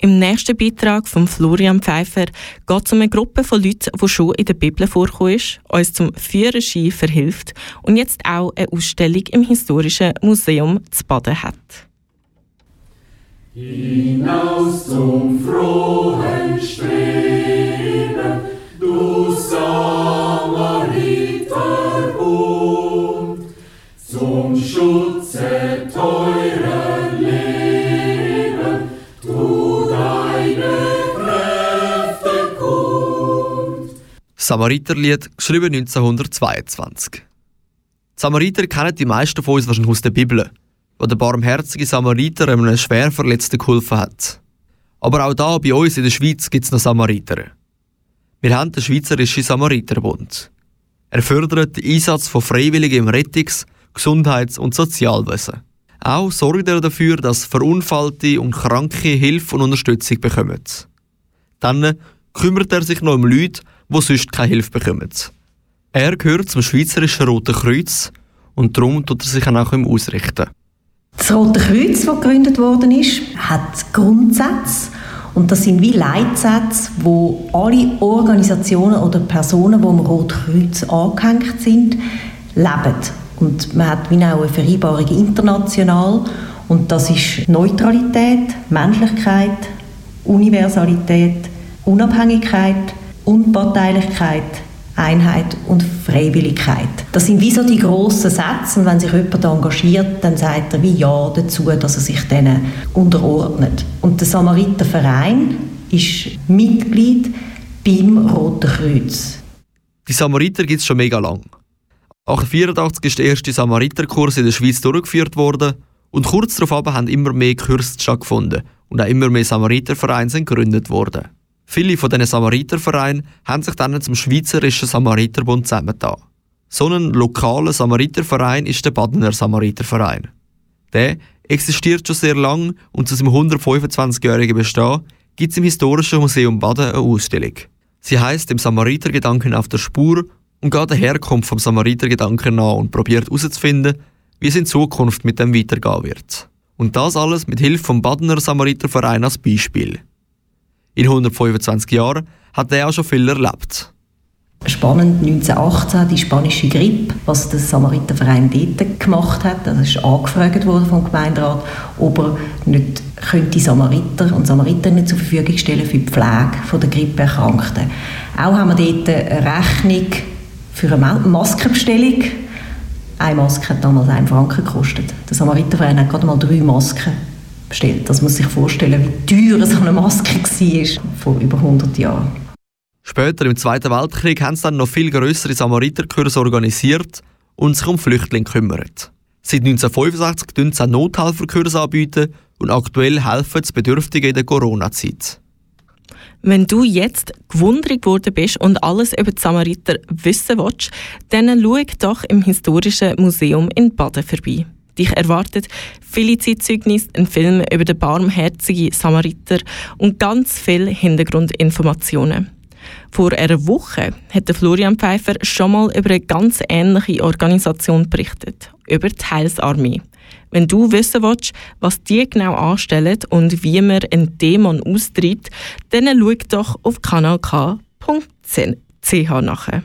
Im nächsten Beitrag von Florian Pfeiffer geht es um eine Gruppe von Leuten, die schon in der Bibel vorkommen uns zum Führerschein verhilft und jetzt auch eine Ausstellung im Historischen Museum zu Baden hat. Hinaus zum frohen Streben, Samariterlied, geschrieben 1922. Samariter kennen die meisten von uns wahrscheinlich aus der Bibel wo der barmherzige Samariter einem schwer Verletzten geholfen hat. Aber auch da bei uns in der Schweiz gibt es noch Samariter. Wir haben den Schweizerischen Samariterbund. Er fördert den Einsatz von Freiwilligen im Rettungs-, Gesundheits- und Sozialwesen. Auch sorgt er dafür, dass Verunfallte und Kranke Hilfe und Unterstützung bekommen. Dann kümmert er sich noch um Leute, die sonst keine Hilfe bekommen. Er gehört zum Schweizerischen Roten Kreuz und darum tut er sich auch ausrichten. Das Rote Kreuz, das gegründet worden ist, hat Grundsätze und das sind wie Leitsätze, wo alle Organisationen oder Personen, die am Roten Kreuz angehängt sind, leben. Und man hat wie auch eine Vereinbarung international und das ist Neutralität, Menschlichkeit, Universalität, Unabhängigkeit, Unparteilichkeit, Einheit und Freiwilligkeit. Das sind wie so die grossen Sätze und wenn sich jemand engagiert, dann sagt er wie Ja dazu, dass er sich denen unterordnet. Und der Samariterverein ist Mitglied beim Roten Kreuz. Die Samariter gibt es schon mega lang. 1884 ist der erste Samariterkurs in der Schweiz durchgeführt worden und kurz darauf haben immer mehr Kurse stattgefunden und auch immer mehr Samaritervereine sind gegründet worden. Viele von diesen Samaritervereinen haben sich dann zum Schweizerischen Samariterbund zusammengetan. So ein lokaler Samariterverein ist der Badener Samariterverein. Der existiert schon sehr lang und zu seinem 125-jährigen Bestehen gibt es im Historischen Museum Baden eine Ausstellung. Sie heißt dem Samaritergedanken auf der Spur und geht der Herkunft vom Samaritergedanken nach und probiert herauszufinden, wie es in Zukunft mit dem weitergehen wird. Und das alles mit Hilfe vom Badener Samariterverein als Beispiel. In 125 Jahren hat er auch schon viel erlebt. Spannend 1918 die spanische Grippe, was der Samariterverein dort gemacht hat. Das ist angefragt worden vom Gemeinderat, ob er nicht könnte Samariter und Samariterinnen zur Verfügung stellen für die Pflege der Grippeerkrankten. Auch haben wir dort eine Rechnung für eine Maskenbestellung. Eine Maske hat damals 1 Franken gekostet. Der Samariterverein hat gerade mal drei Masken bestellt. Das muss sich vorstellen, wie teuer so eine Maske war vor über 100 Jahren. Später im Zweiten Weltkrieg haben sie dann noch viel größere Samariterkurse organisiert und sich um Flüchtlinge gekümmert. Seit 1965 bieten sie Nothelferkurse anbieten und aktuell helfen sie Bedürftigen in der Corona-Zeit. Wenn du jetzt gewundert worden bist und alles über die Samariter wissen willst, dann schau doch im Historischen Museum in Baden vorbei. Dich erwartet viele Zeitzeugnisse, ein Film über den barmherzigen Samariter und ganz viele Hintergrundinformationen. Vor einer Woche hat Florian Pfeiffer schon mal über eine ganz ähnliche Organisation berichtet, über die Heilsarmee. Wenn du wissen willst, was die genau anstellen und wie man einen Dämon austreibt, dann schau doch auf kanalk.ch nachher.